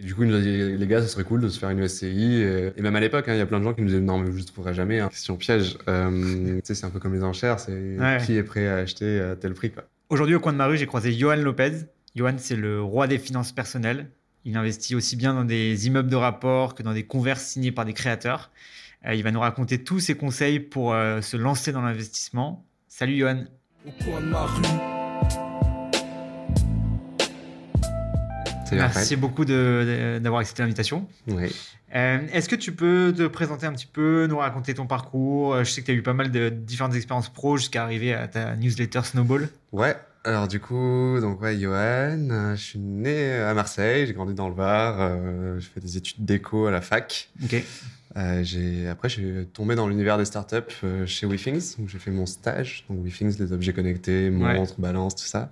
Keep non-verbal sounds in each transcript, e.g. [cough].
Et du coup, il nous a dit, les gars, ça serait cool de se faire une SCI. Et, même à l'époque, hein, il y a plein de gens qui nous disaient, non, mais je ne trouverai jamais. Hein. Question piège. Euh, tu sais, c'est un peu comme les enchères. C'est Ouais. qui est prêt à acheter à tel prix, quoi. Aujourd'hui, au coin de ma rue, j'ai croisé Johan Lopez. Johan, c'est le roi des finances personnelles. Il investit aussi bien dans des immeubles de rapport que dans des convers signés par des créateurs. Euh, il va nous raconter tous ses conseils pour euh, se lancer dans l'investissement. Salut Johan. Au coin de ma rue, Merci beaucoup d'avoir accepté l'invitation. Oui. Euh, Est-ce que tu peux te présenter un petit peu, nous raconter ton parcours? Euh, Je sais que tu as eu pas mal de différentes expériences pro jusqu'à arriver à ta newsletter Snowball. Ouais. Alors du coup, donc ouais, Johan, euh, je suis né à Marseille, j'ai grandi dans le Var, euh, je fais des études d'éco à la fac. Ok. Euh, j'ai après je suis tombé dans l'univers des startups euh, chez WeThings où j'ai fait mon stage. Donc WeThings, les objets connectés, montres, balance, tout ça.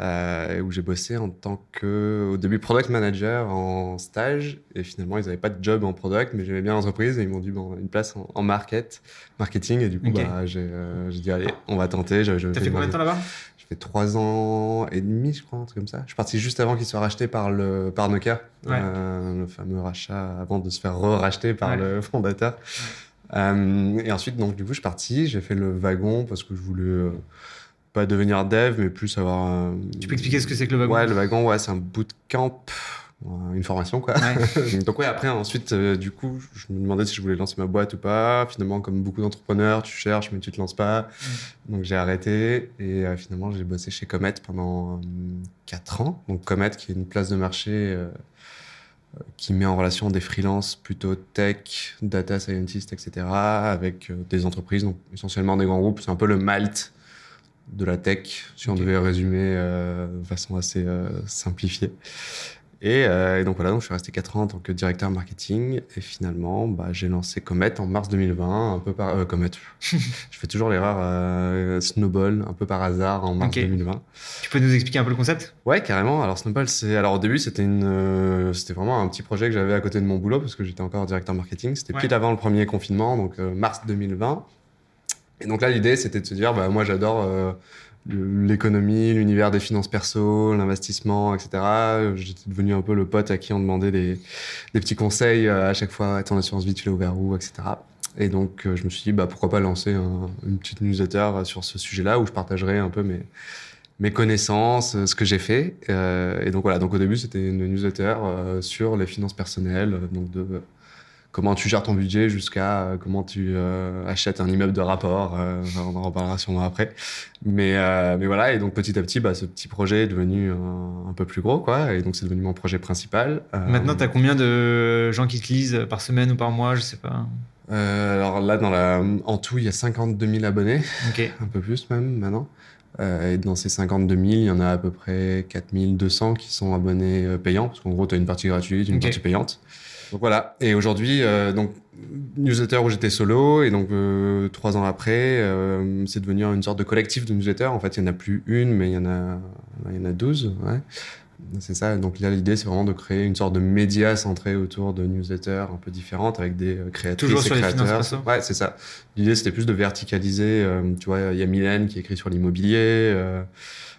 Euh, où j'ai bossé en tant que au début product manager en stage et finalement ils n'avaient pas de job en product mais j'aimais bien l'entreprise et ils m'ont dit bon une place en, en market marketing et du coup bah, j'ai euh, j'ai dit allez on va tenter. T'as fait combien de temps là-bas? je fais trois ans et demi, je crois, un truc comme ça. Je suis parti juste avant qu'il soit racheté par, le, par Nokia, Ouais. euh, le fameux rachat avant de se faire re-racheter par Ouais. le [laughs] fondateur. Et ensuite, donc, du coup, je suis parti, j'ai fait le wagon parce que je voulais pas devenir dev, mais plus avoir. Tu peux expliquer ce que c'est que le wagon Ouais, le wagon, ouais, c'est un bootcamp, euh, une formation, quoi. Ouais. [laughs] Donc ouais, après, ensuite, euh, du coup, je me demandais si je voulais lancer ma boîte ou pas. Finalement, comme beaucoup d'entrepreneurs, tu cherches, mais tu te lances pas. Donc j'ai arrêté et euh, finalement, j'ai bossé chez Comet pendant 4 ans. Donc Comet, qui est une place de marché qui met en relation des freelances plutôt tech, data scientists, etc., avec des entreprises, donc essentiellement des grands groupes. C'est un peu le Malte de la tech, si on devait résumer euh, de façon assez euh, simplifiée. Et, euh, et donc voilà, donc je suis resté 4 ans en tant que directeur marketing et finalement bah, j'ai lancé Comet en mars 2020, un peu par euh, Comet. [laughs] je fais toujours l'erreur euh, Snowball, un peu par hasard en mars Ok. 2020. Tu peux nous expliquer un peu le concept? Ouais, carrément. Alors Snowball, c'est alors au début c'était une, c'était vraiment un petit projet que j'avais à côté de mon boulot parce que j'étais encore directeur marketing. C'était Ouais. pile avant le premier confinement, donc mars 2020. Et donc là, l'idée c'était de se dire, bah moi j'adore euh, l'économie, l'univers des finances perso, l'investissement, etc. J'étais devenu un peu le pote à qui on demandait des, petits conseils euh, à chaque fois. Ton assurance vie, tu l'as ouvert où, etc. Et donc euh, je me suis dit, bah pourquoi pas lancer un- une petite newsletter sur ce sujet-là où je partagerai un peu mes connaissances, ce que j'ai fait. Et donc voilà, donc au début c'était une newsletter sur les finances personnelles, donc de comment tu gères ton budget jusqu'à euh, comment tu euh, achètes un immeuble de rapport. euh, on en reparlera sûrement après. Mais mais voilà, et donc petit à petit, bah, ce petit projet est devenu un, un peu plus gros, quoi. Et donc c'est devenu mon projet principal. Maintenant, tu as combien de gens qui te lisent par semaine ou par mois Je sais pas? alors là, dans la, en tout, il y a 52 000 abonnés. [laughs] Un peu plus même maintenant. Euh, et dans ces 52 000, il y en a à peu près 4 200 qui sont abonnés payants, parce qu'en gros, tu as une partie gratuite, une partie payante. Donc voilà. Et aujourd'hui, euh, donc newsletter où j'étais solo, et donc euh, trois ans après, euh, c'est devenu une sorte de collectif de newsletters. En fait, il n'y en a plus une, mais il y en a, il y en a 12. Ouais. C'est ça. Donc là, l'idée, c'est vraiment de créer une sorte de média centré autour de newsletters un peu différentes avec des euh, créatrices Toujours sur et les finances créateurs. Ouais, c'est ça. L'idée, c'était plus de verticaliser. euh, tu vois, il y a Mylène qui écrit sur l'immobilier.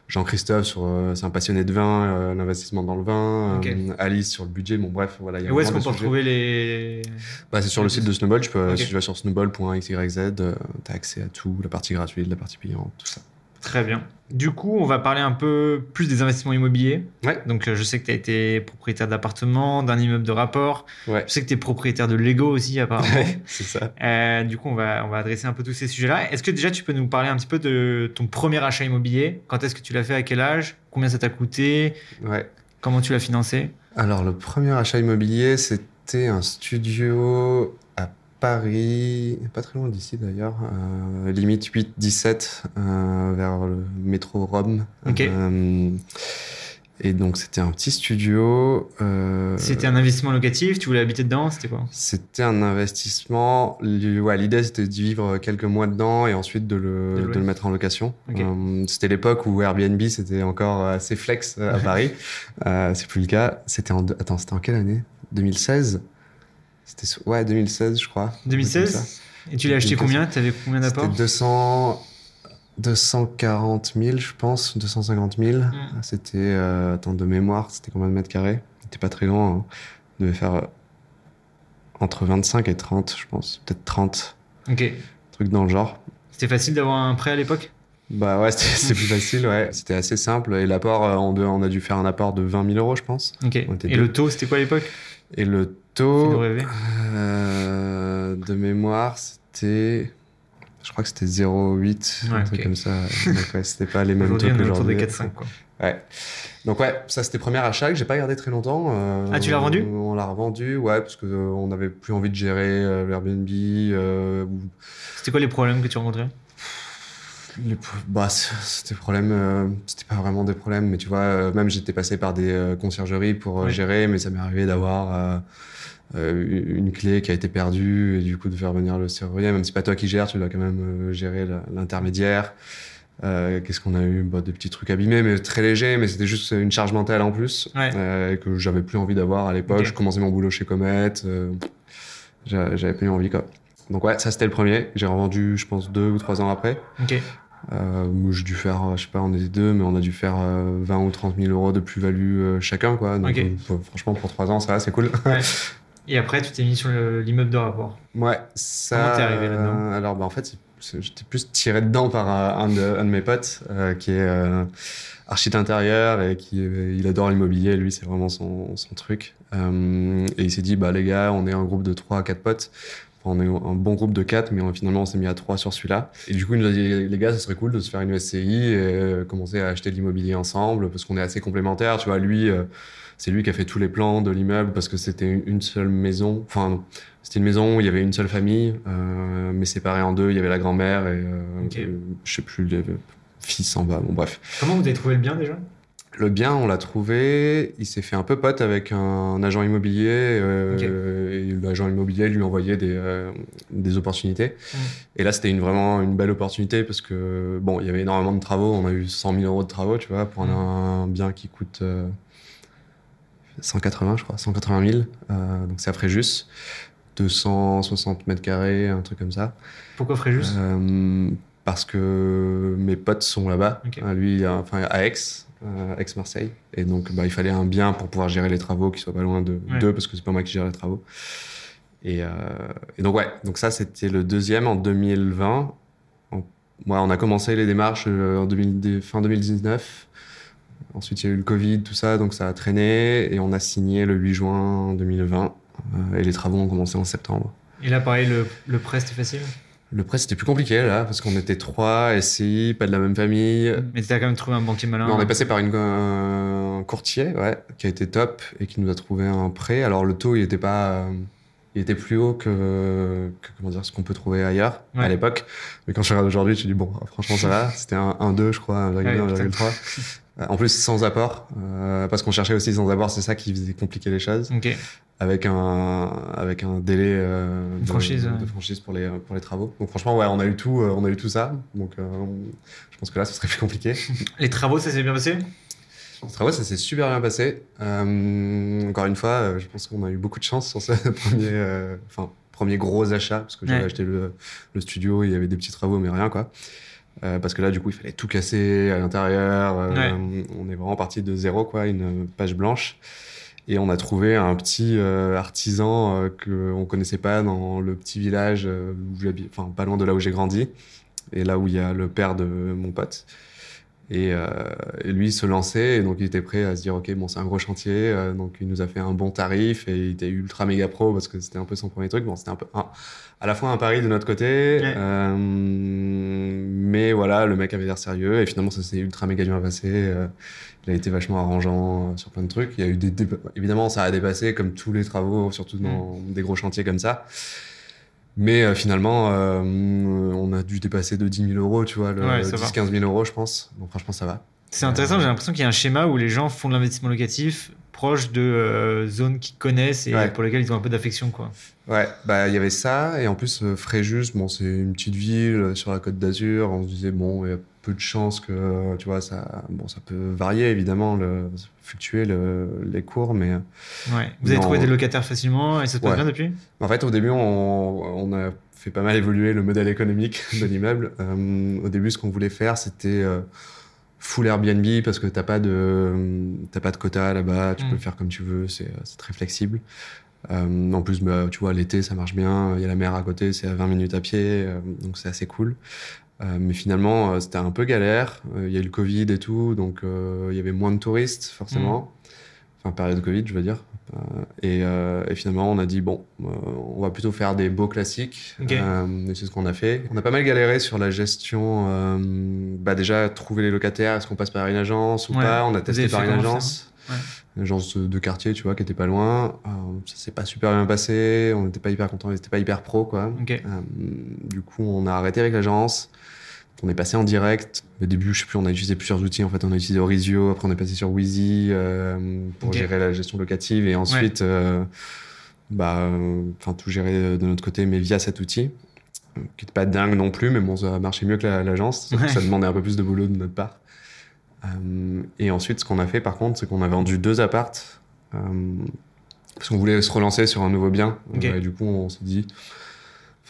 Jean-Christophe sur, euh, c'est un passionné de vin, euh, l'investissement dans le vin. Euh, Alice sur le budget. Bon, bref, voilà. il y a Et où est-ce qu'on peut retrouver les. bah, C'est sur le site de Snowball. Tu peux, Ok. Si tu vas sur snowball.xyz, tu as accès à tout, la partie gratuite, la partie payante, tout ça. Très bien. Du coup, on va parler un peu plus des investissements immobiliers. Ouais. Donc, euh, je sais que tu as été propriétaire d'appartement, d'un immeuble de rapport. Ouais. Je sais que tu es propriétaire de Lego aussi, apparemment. Ouais, [laughs] c'est ça. Euh, du coup, on va, on va adresser un peu tous ces sujets-là. Est-ce que déjà tu peux nous parler un petit peu de ton premier achat immobilier? Quand est-ce que tu l'as fait? À quel âge? Combien ça t'a coûté? Ouais. Comment tu l'as financé? Alors, le premier achat immobilier, c'était un studio Paris, pas très loin d'ici d'ailleurs, euh, limite 8-17, euh, vers le métro Rome. Euh, et donc, c'était un petit studio. euh, C'était un investissement locatif Tu voulais habiter dedans C'était quoi? C'était un investissement. Ouais, L'idée, c'était d'y vivre quelques mois dedans et ensuite de le, de le mettre en location. C'était l'époque où Airbnb, c'était encore assez flex à [laughs] Paris. c'est plus le cas. C'était en, attends, c'était en quelle année? 2016 C'était ouais 2016, je crois. Un truc comme 2016 Et tu l'as acheté combien Tu avais combien? D'apports? C'était 200, 240 000, je pense, 250 000. Mm. C'était, euh, attends, de mémoire, c'était combien de mètres carrés? C'était pas très grand. hein. On devait faire euh, entre 25 et 30, je pense. Peut-être 30, Ok. truc dans le genre. C'était facile d'avoir un prêt à l'époque? Bah ouais, [laughs] c'était plus facile, ouais. C'était assez simple. Et l'apport, euh, on, a dû faire un apport de 20 000 euros, je pense. Ok. Et le taux, c'était quoi à l'époque? Et le Euh, de mémoire, c'était. Je crois que c'était 0,8, Ouais, un truc comme ça. Donc ouais, c'était pas les mêmes taux que autour de aujourd'hui. 4-5. quoi. Ouais. Donc ouais, ça c'était premier achat que j'ai pas gardé très longtemps. Euh, Ah, tu l'as revendu? On l'a revendu, ouais, parce que euh, on n'avait plus envie de gérer euh, l'Airbnb. C'était quoi les problèmes que tu rencontrais? Les bah, c'était problème, euh, c'était pas vraiment des problèmes, mais tu vois, euh, même j'étais passé par des euh, conciergeries pour euh, gérer, mais ça m'est arrivé d'avoir une clé qui a été perdue et du coup de faire venir le serrurier, même si c'est pas toi qui gères, tu dois quand même gérer l'intermédiaire. Qu'est-ce qu'on a eu? Bah, Des petits trucs abîmés, mais très légers, mais c'était juste une charge mentale en plus Ouais. que j'avais plus envie d'avoir à l'époque. Ok. Je commençais mon boulot chez Comet, j'a- j'avais plus envie quoi. Donc ouais, ça c'était le premier. J'ai revendu, je pense, deux ou trois ans après. Euh, où j'ai dû faire, euh, je sais pas, on était deux, mais on a dû faire euh, 20 ou 30 000 euros de plus-value euh, chacun, quoi. Donc, euh, franchement, pour trois ans, ça va, c'est cool. Ouais. [laughs] Et après, tu t'es mis sur le- l'immeuble de rapport. ouais, ça. Comment t'es arrivé là-dedans? euh, Alors, bah, en fait, j'étais plus tiré dedans par euh, un, de, un de mes potes euh, qui est euh, architecte intérieur et qui euh, il adore l'immobilier. Lui, c'est vraiment son, son truc. Euh, et il s'est dit, bah les gars, on est un groupe de trois à quatre potes. Enfin, on est un bon groupe de quatre, mais on- finalement, on s'est mis à trois sur celui-là. Et du coup, il nous a dit, les gars, ça serait cool de se faire une SCI et euh, commencer à acheter de l'immobilier ensemble parce qu'on est assez complémentaires. Tu vois, lui, euh, c'est lui qui a fait tous les plans de l'immeuble parce que c'était une, seule maison. Enfin, c'était une maison où il y avait une seule famille, euh, mais séparée en deux. Il y avait la grand-mère et euh, Ok. euh, je sais plus, les fils en bas. Bon, bref. Comment vous avez trouvé le bien déjà? Le bien, on l'a trouvé. Il s'est fait un peu pote avec un agent immobilier. euh, Ok. Et l'agent immobilier lui envoyait des, euh, des opportunités. Et là, c'était une, vraiment une belle opportunité parce que, bon, il y avait énormément de travaux. On a eu 100 000 euros de travaux, tu vois, pour un, bien qui coûte euh, 180, je crois, 180 000. Euh, donc c'est à Fréjus. 260 mètres carrés, un truc comme ça. Pourquoi Fréjus? Euh, parce que mes potes sont là-bas. Euh, lui, euh, enfin à Aix, euh, Aix-Marseille. Et donc, bah, il fallait un bien pour pouvoir gérer les travaux qui soient pas loin de Ouais. d'eux, parce que c'est pas moi qui gère les travaux. Et, euh, et donc, ouais, donc ça, c'était le deuxième en 2020. En- ouais, on a commencé les démarches euh, en 2000 fin 2019. Ensuite, il y a eu le Covid, tout ça, donc ça a traîné. Et on a signé le 8 juin 2020. euh, et les travaux ont commencé en septembre. Et là, pareil, le, le prêt, c'était facile? Le prêt, c'était plus compliqué, là, parce qu'on était trois, SCI, pas de la même famille. Mais tu as quand même trouvé un banquier malin. Mais on est passé par une, un courtier, ouais, qui a été top et qui nous a trouvé un prêt. Alors, le taux, il était pas. euh, il était plus haut que, que comment dire, ce qu'on peut trouver ailleurs Ouais. à l'époque. Mais quand je regarde aujourd'hui, tu dis, bon, franchement, ça va. C'était un 1,2, je crois, 1,2, Ouais, 1,3. En plus, sans apport, euh, parce qu'on cherchait aussi sans apport, c'est ça qui faisait compliquer les choses avec un avec un délai euh, de, Franchise, de ouais. franchise pour les pour les travaux. Donc franchement ouais, on a eu tout euh, on a eu tout ça. Donc euh, on- je pense que là ce serait [laughs] plus compliqué. [laughs] Les travaux, ça s'est bien passé? Les travaux ça s'est super bien passé. Encore une fois, je pense qu'on a eu beaucoup de chance sur ce [laughs] premier enfin premier gros achat parce que j'avais Ouais. acheté le, le studio, il y avait des petits travaux mais rien quoi. Euh, parce que là, du coup, il fallait tout casser à l'intérieur. Euh, Ouais. On est vraiment parti de zéro, quoi, une page blanche. Et on a trouvé un petit euh, artisan euh, que on connaissait pas dans le petit village où j'habite, enfin pas loin de là où j'ai grandi, et là où il y a le père de mon pote. Et, euh, et lui il se lançait, et donc il était prêt à se dire ok bon c'est un gros chantier, euh, donc il nous a fait un bon tarif et il était ultra méga pro parce que c'était un peu son premier truc. Bon c'était un peu un- à la fois un pari de notre côté, Ouais. euh, mais voilà le mec avait l'air sérieux et finalement ça s'est ultra méga bien passé. euh, il a été vachement arrangeant euh, sur plein de trucs. Il y a eu des évidemment ça a dépassé comme tous les travaux, surtout dans des gros chantiers comme ça. Mais euh, finalement, euh, on a dû dépasser de 10 000 euros, tu vois, le Ouais, ça va. 10-15 000 euros, je pense. Donc franchement, ça va. C'est intéressant, j'ai l'impression qu'il y a un schéma où les gens font de l'investissement locatif proche de euh, zones qu'ils connaissent et Ouais. pour lesquelles ils ont un peu d'affection. quoi. Ouais, bah il y avait ça et en plus euh, Fréjus, bon c'est une petite ville euh, sur la Côte d'Azur. On se disait bon, il peu de chances que euh, tu vois ça, bon ça peut varier évidemment, le, fluctuer le- les cours, mais euh, Ouais. Vous avez trouvé des locataires facilement et ça se passe Ouais. bien depuis? En fait au début on, on a fait pas mal évoluer le modèle économique [laughs] de l'immeuble. Euh, au début, ce qu'on voulait faire, c'était euh, full Airbnb parce que t'as pas de t'as pas de quota là-bas, tu Mm. peux le faire comme tu veux, c'est c'est très flexible. Euh, en plus, bah, tu vois, l'été ça marche bien, il y a la mer à côté, c'est à 20 minutes à pied, euh, donc c'est assez cool. Euh, mais finalement, euh, c'était un peu galère. Euh, Il y a eu le Covid et tout, donc il y avait moins de touristes forcément. Enfin, période Covid, je veux dire. Et, et finalement, on a dit bon, on va plutôt faire des beaux classiques. Et c'est ce qu'on a fait. On a pas mal galéré sur la gestion. bah déjà, trouver les locataires. Est-ce qu'on passe par une agence ou Ouais. pas? On a testé par une agence. Une agence de quartier, tu vois, qui était pas loin. Euh, ça s'est pas super bien passé. On n'était pas hyper contents. C'était pas hyper pro, quoi. Euh, du coup, on a arrêté avec l'agence. On est passé en direct. Au début, je sais plus, on a utilisé plusieurs outils. En fait, on a utilisé Orizio. Après, on est passé sur Wheezy euh, pour gérer la gestion locative. Et ensuite, euh, bah, enfin, tout gérer de notre côté, mais via cet outil, qui n'est pas dingue non plus, mais bon, ça a marché mieux que la- l'agence. Ouais. Ça demandait un peu plus de boulot de notre part. Euh, et ensuite, ce qu'on a fait, par contre, c'est qu'on a vendu deux appartes. euh, parce qu'on voulait se relancer sur un nouveau bien. Euh, et du coup, on s'est dit,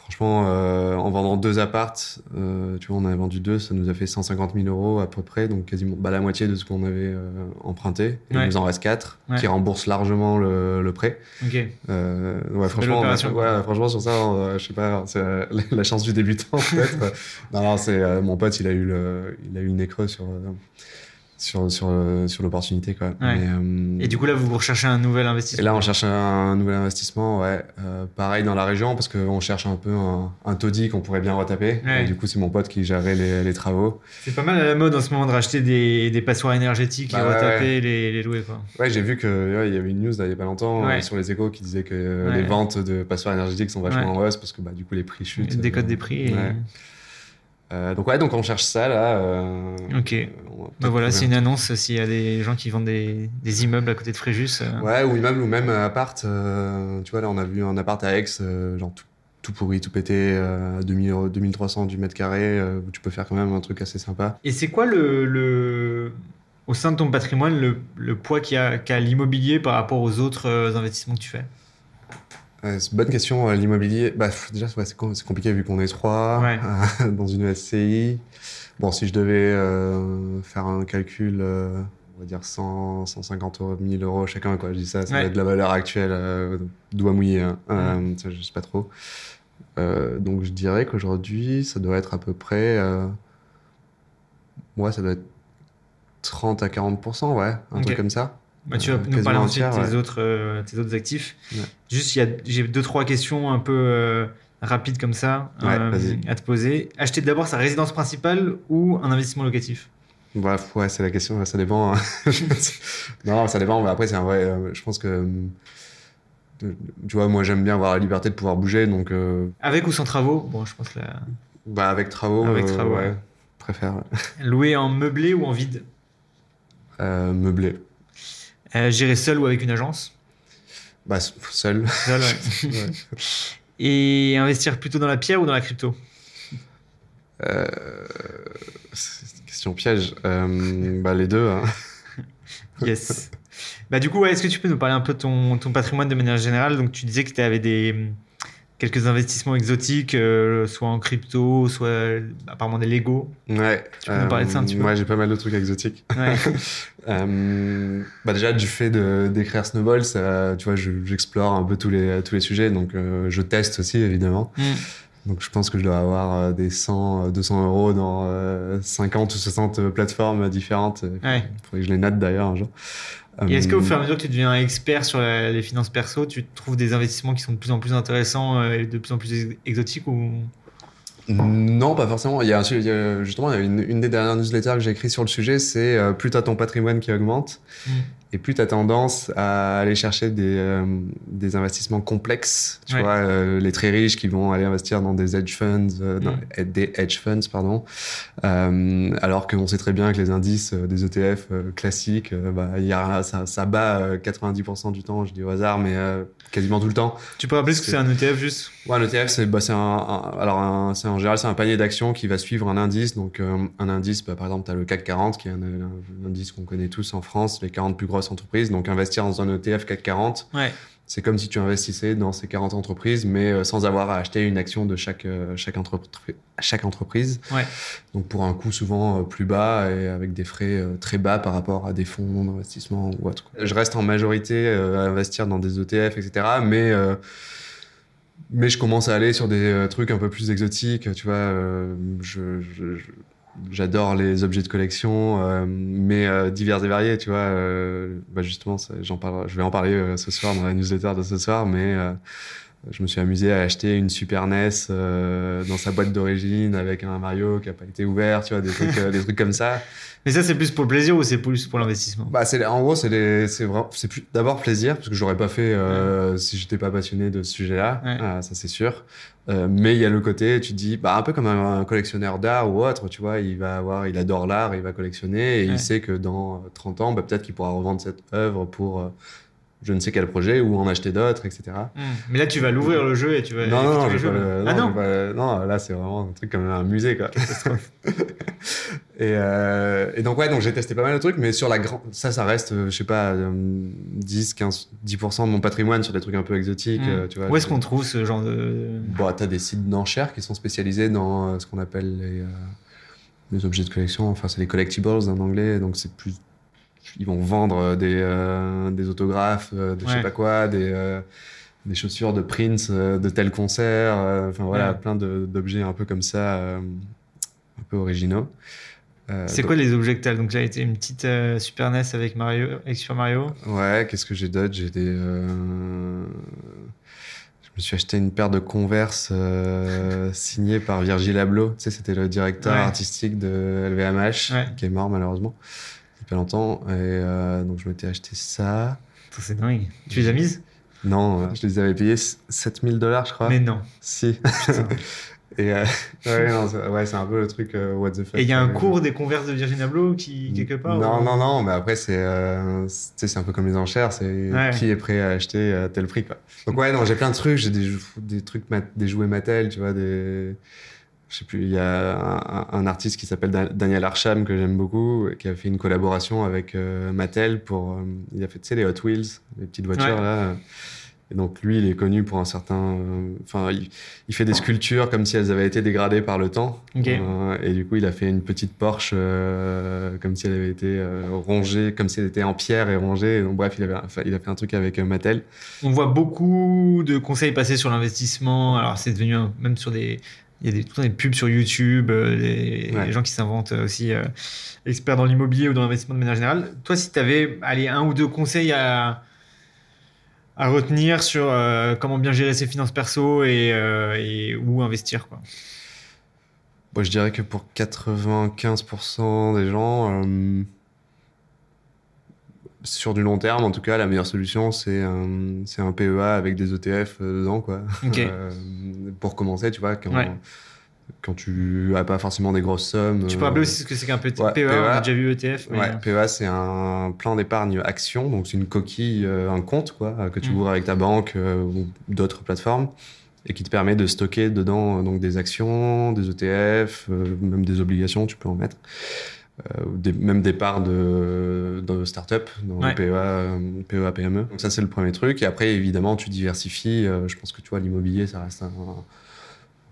franchement, euh, en vendant deux appartes, euh, tu vois, on a vendu deux, ça nous a fait 150 000 euros à peu près, donc quasiment bah, la moitié de ce qu'on avait euh, emprunté. Et Ouais. Il nous en reste quatre Ouais. qui remboursent largement le, le prêt. Ok. Euh, ouais, franchement, a- ouais, franchement, sur ça, euh, je sais pas, c'est euh, la, [laughs] la chance du débutant peut-être. [laughs] non, non, c'est euh, mon pote, il a eu le, il a eu le nez creux sur euh, sur sur sur l'opportunité quoi. Ouais. Mais, euh, Et du coup, là, vous recherchez un nouvel investissement et là, on cherche un nouvel investissement, ouais. Euh, pareil dans la région, parce qu'on cherche un peu un, un taudis qu'on pourrait bien retaper. Ouais. Et du coup, c'est mon pote qui gérait les, les travaux. C'est pas mal à la mode en ce moment de racheter des, des passoires énergétiques Bah et ouais, retaper Les, les louer. Quoi. Ouais, j'ai vu qu'il y avait une news là, il y a pas longtemps Ouais. euh, sur les échos qui disait que Ouais. les ventes de passoires énergétiques sont vachement Ouais. en hausse parce que bah, du coup, les prix chutent. Euh, des prix. et- ouais. Euh, donc, ouais, donc on cherche ça là. euh, Ok. euh, Bah voilà, c'est un une annonce s'il y a des gens qui vendent des, des immeubles à côté de Fréjus. Ouais, ou immeuble, ou même appart. tu vois, là, on a vu un appart à Aix, genre tout, tout pourri, tout pété, à 2000 euros- 2300 du mètre carré, où tu peux faire quand même un truc assez sympa. Et c'est quoi le, le- au sein de ton patrimoine le, le poids qu'a l'immobilier par rapport aux autres investissements que tu fais? Ouais, c'est une bonne question, euh, l'immobilier. Bah, déjà, ouais, c'est com- c'est compliqué vu qu'on est trois Ouais. euh, [laughs] dans une SCI. Bon, si je devais euh, faire un calcul, euh, on va dire 100, 150 euros, 1000 euros chacun, quoi. Je dis ça, ça va être la valeur actuelle, doigt mouillé. Hein. Ça, je sais pas trop. Donc, je dirais qu'aujourd'hui, ça doit être à peu près. Ouais, ça doit être 30 à 40%, ouais, un truc comme ça. Bah, tu vas Euh, nous parler ensuite de tiers, tes, ouais. autres, euh, tes autres actifs. Ouais. Juste, il y a- j'ai deux, trois questions un peu euh, rapides comme ça Ouais, euh, à te poser. Acheter d'abord sa résidence principale ou un investissement locatif? Bref, ouais, c'est la question, ça dépend. hein. [laughs] non, ça dépend, mais après, c'est un vrai. je pense que. Tu vois, moi, j'aime bien avoir la liberté de pouvoir bouger, donc. Avec ou sans travaux? Bon, je pense la... bah, avec travaux. Avec travaux, ouais. Préfère louer en meublé ou en vide? Euh, meubler. Euh, Gérer seul ou avec une agence Bah, seul. Seul, ouais. [laughs] Ouais. Et investir plutôt dans la pierre ou dans la crypto? Euh, c'est une question piège. Euh, bah, les deux. Hein. [laughs] Yes. bah, du coup, ouais, est-ce que tu peux nous parler un peu de ton, ton patrimoine de manière générale? Donc, tu disais que tu avais des, quelques investissements exotiques, euh, soit en crypto, soit euh, apparemment des Lego. Ouais. Tu peux nous parler de ça un petit peu? Ouais, j'ai pas mal de trucs exotiques. Ouais. [laughs] Euh, bah déjà du fait de d'écrire Snowball, ça, tu vois, je- j'explore un peu tous les tous les sujets, donc euh, je teste aussi évidemment. Mm. Donc je pense que je dois avoir euh, des 100, euh, 200 euros dans euh, 50 ou 60 plateformes différentes. Il Ouais. faudrait que je les note d'ailleurs un jour. Et est-ce qu'au Euh, fur et à mesure que tu deviens expert sur la- les finances perso, tu trouves des investissements qui sont de plus en plus intéressants euh, et de plus en plus ex- exotiques ou... Non, pas forcément. Il y a, justement une, une des dernières newsletters que j'ai écrit sur le sujet, c'est euh, plus tu as ton patrimoine qui augmente Mm. Et plus tu as tendance à aller chercher des, euh, des investissements complexes. Tu Ouais. vois, euh, les très riches qui vont aller investir dans des hedge funds, euh, dans- Mm. des hedge funds, pardon. Alors qu'on sait très bien que les indices des ETF classiques, bah, y a, ça, ça bat euh, 90% du temps, je dis au hasard, mais quasiment tout le temps. Tu peux rappeler ce que C'est- un ETF juste? Ouais, un ETF, c'est bah, un, un- alors un- en général c'est un panier d'actions qui va suivre un indice. Donc un indice, bah, par exemple, tu as le CAC 40 qui est un, un indice qu'on connaît tous en France, les 40 plus grosses grosses entreprises. Donc investir dans un ETF CAC 40, Ouais. c'est comme si tu investissais dans ces 40 entreprises, mais euh, sans avoir à acheter une action de chaque, euh, chaque, entrepri- chaque entreprise. Ouais. Donc pour un coût souvent euh, plus bas et avec des frais très bas par rapport à des fonds d'investissement ou autre. Je reste en majorité à investir dans des ETF, etc. Mais, mais je commence à aller sur des trucs un peu plus exotiques. Tu vois, je- je- je- J'adore les objets de collection, euh, mais euh, divers et variés, tu vois. euh, bah justement, j'en parle, je vais en parler euh, ce soir dans la newsletter de ce soir, mais euh, je me suis amusé à acheter une Super NES euh, dans sa boîte d'origine avec un Mario qui a pas été ouvert, tu vois, des trucs, euh, des trucs comme ça. Mais ça, c'est plus pour le plaisir ou c'est plus pour l'investissement? Bah, c'est en gros, c'est plus d'abord plaisir parce que j'aurais pas fait euh, si j'étais pas passionné de ce sujet-là, Ouais. Ah, ça c'est sûr. Euh, mais il y a le côté, tu te dis, bah un peu comme un, un collectionneur d'art ou autre, tu vois, il va avoir, il adore l'art, il va collectionner et Ouais. il sait que dans euh, 30 ans, bah, peut-être qu'il pourra revendre cette œuvre pour je ne sais quel projet ou en acheter d'autres, etc. Hmm. Mais là, tu vas l'ouvrir le jeu et tu vas. Non, non, non, effectuer je jeu. le- Ah non, non pas- non, là c'est vraiment un truc comme un musée quoi. [laughs] et, euh, et donc ouais, donc j'ai testé pas mal de trucs, mais sur la grande, ça, ça reste, euh, je sais pas, euh, 10, 15, 10% de mon patrimoine sur des trucs un peu exotiques, euh, tu vois. Où est-ce qu'on trouve ce genre de. Bon, t'as des sites d'enchères qui sont spécialisés dans euh, ce qu'on appelle les, les objets de collection. Enfin, c'est les collectibles en anglais, donc c'est plus. Ils vont vendre des, euh, des autographes, euh, je sais pas quoi, des, euh, des chaussures de Prince, euh, de tel concert. euh, Enfin voilà, Ouais. plein d'objets un peu comme ça, euh, un peu originaux. Euh, C'est quoi les objets que t'as? Donc, là, été une petite euh, Super NES avec Mario, avec Super Mario. Ouais, qu'est-ce que j'ai d'autre? J'ai des. euh, Je me suis acheté une paire de Converse euh, [laughs] signée par Virgil Abloh. Tu sais, c'était le directeur Ouais. artistique de LVMH, Ouais. qui est mort malheureusement. Pas longtemps. Et euh, donc, je m'étais acheté ça. C'est dingue. Tu les as mises? Non, euh, je les avais payés 7000 dollars, je crois. Mais non. Si. [laughs] Et euh, ouais, non, ouais, c'est un peu le truc euh, what the fuck. Et il y a un cours des converses de Virgin Abloh qui, quelque part Non, ou- non, non, mais après, c'est euh, c'est- un peu comme les enchères, c'est Ouais. qui est prêt à acheter à tel prix, quoi. Donc, ouais, non, j'ai plein de trucs, j'ai des, des trucs, des jouets Mattel, tu vois, des. Je sais plus, il y a un, artiste qui s'appelle Da- Daniel Arsham, que j'aime beaucoup, qui a fait une collaboration avec euh, Mattel pour. euh, il a fait, tu sais, les Hot Wheels, les petites voitures, Ouais. là. Et donc, lui, il est connu pour un certain. euh, Enfin, il, il fait des sculptures comme si elles avaient été dégradées par le temps. Ok. Euh, et du coup, il a fait une petite Porsche comme si elle avait été rongée, comme si elle était en pierre et rongée. Et donc, bref, il, avait, enfin, il a fait un truc avec Mattel. On voit beaucoup de conseils passer sur l'investissement. Alors, c'est devenu un- même sur des. Il y a des, tout le temps des pubs sur YouTube, euh, des, Ouais. des gens qui s'inventent aussi euh, experts dans l'immobilier ou dans l'investissement de manière générale. Toi, si tu avais allez, un ou deux conseils à, à retenir sur euh, comment bien gérer ses finances perso et, euh, et où investir, quoi? Bon, je dirais que pour 95% des gens, euh, sur du long terme, en tout cas, la meilleure solution, c'est un, c'est un PEA avec des ETF euh, dedans, quoi. Euh, pour commencer, tu vois, quand, Ouais. quand tu as pas forcément des grosses sommes. Tu peux euh, rappeler aussi ce que c'est qu'un petit ouais, PEA, on PEA. a déjà vu ETF. mais- Ouais, PEA, c'est un plan d'épargne action, donc c'est une coquille, euh, un compte quoi, euh, que tu Mm. ouvres avec ta banque euh, ou d'autres plateformes et qui te permet de stocker dedans euh, donc des actions, des ETF, euh, même des obligations, tu peux en mettre, euh, des- même des parts de, de start-up dans Ouais. le PEA, euh, PEA PME. Donc ça c'est le premier truc. Et après évidemment tu diversifies. euh, je pense que tu vois l'immobilier, ça reste un,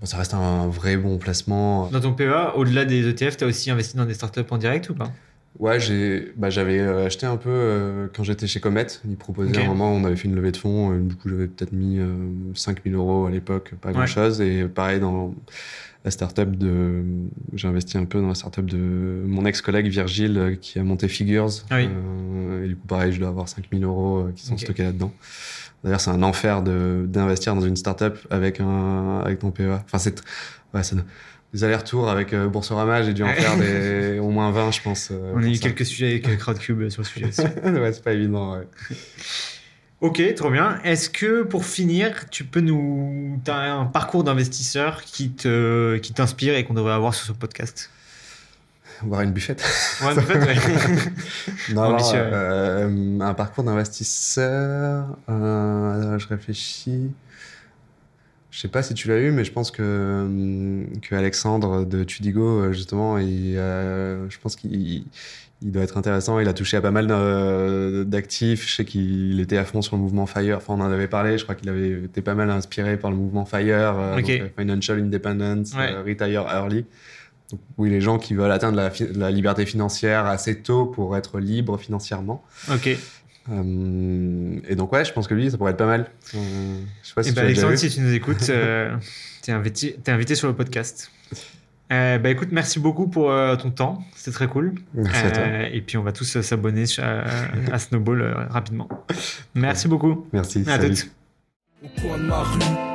ça reste un vrai bon placement. Dans ton PEA, au-delà des ETF, tu as aussi investi dans des startups en direct ou pas? Ouais, j'ai, bah, j'avais euh, acheté un peu euh, quand j'étais chez Comet. Ils proposaient Ok. à un moment, on avait fait une levée de fonds. euh, du coup, j'avais peut-être mis euh, 5000 euros à l'époque, pas Ouais. grand chose. Et pareil, dans la startup de. J'ai investi un peu dans la startup de mon ex-collègue Virgile euh, qui a monté Figures. Ah oui. Euh, et du coup, pareil, je dois avoir 5000 euros euh, qui sont stockés là-dedans. D'ailleurs, c'est un enfer d'investir dans une startup avec, un, avec ton PEA. Enfin, c'est. Ouais, des allers-retours avec Boursorama, j'ai dû en faire [laughs] des, au moins 20, je pense. On a eu quelques sujets avec Crowdcube sur le sujet [laughs] ouais, c'est pas évident, ouais. Ok, trop bien. Est-ce que pour finir, tu peux nous. Tu as un parcours d'investisseur qui te qui t'inspire et qu'on devrait avoir sur ce podcast? Boire une buffette. Ouais, en fait, ouais. [laughs] Non, non, euh, un parcours d'investisseur, euh, je réfléchis. Je sais pas si tu l'as eu, mais je pense que, que Alexandre de Tudigo, euh, justement, il, euh, je pense qu'il il doit être intéressant. Il a touché à pas mal d'actifs. Je sais qu'il était à fond sur le mouvement FIRE. Enfin, on en avait parlé. Je crois qu'il avait été pas mal inspiré par le mouvement FIRE, Financial Independence, Retire Early. Donc, oui, les gens qui veulent atteindre la, la, liberté financière assez tôt pour être libres financièrement. Ok. Euh, et donc, ouais, je pense que lui, ça pourrait être pas mal. Euh, je sais pas si, eh ben, Alexandre, si tu nous écoutes, euh, tu es, es, invité sur le podcast. Bah écoute, merci beaucoup pour ton temps, c'était très cool. Merci à toi. Et puis on va tous s'abonner à, Snowball rapidement. [laughs] Merci beaucoup. Merci. À toutes. Au coin de ma rue,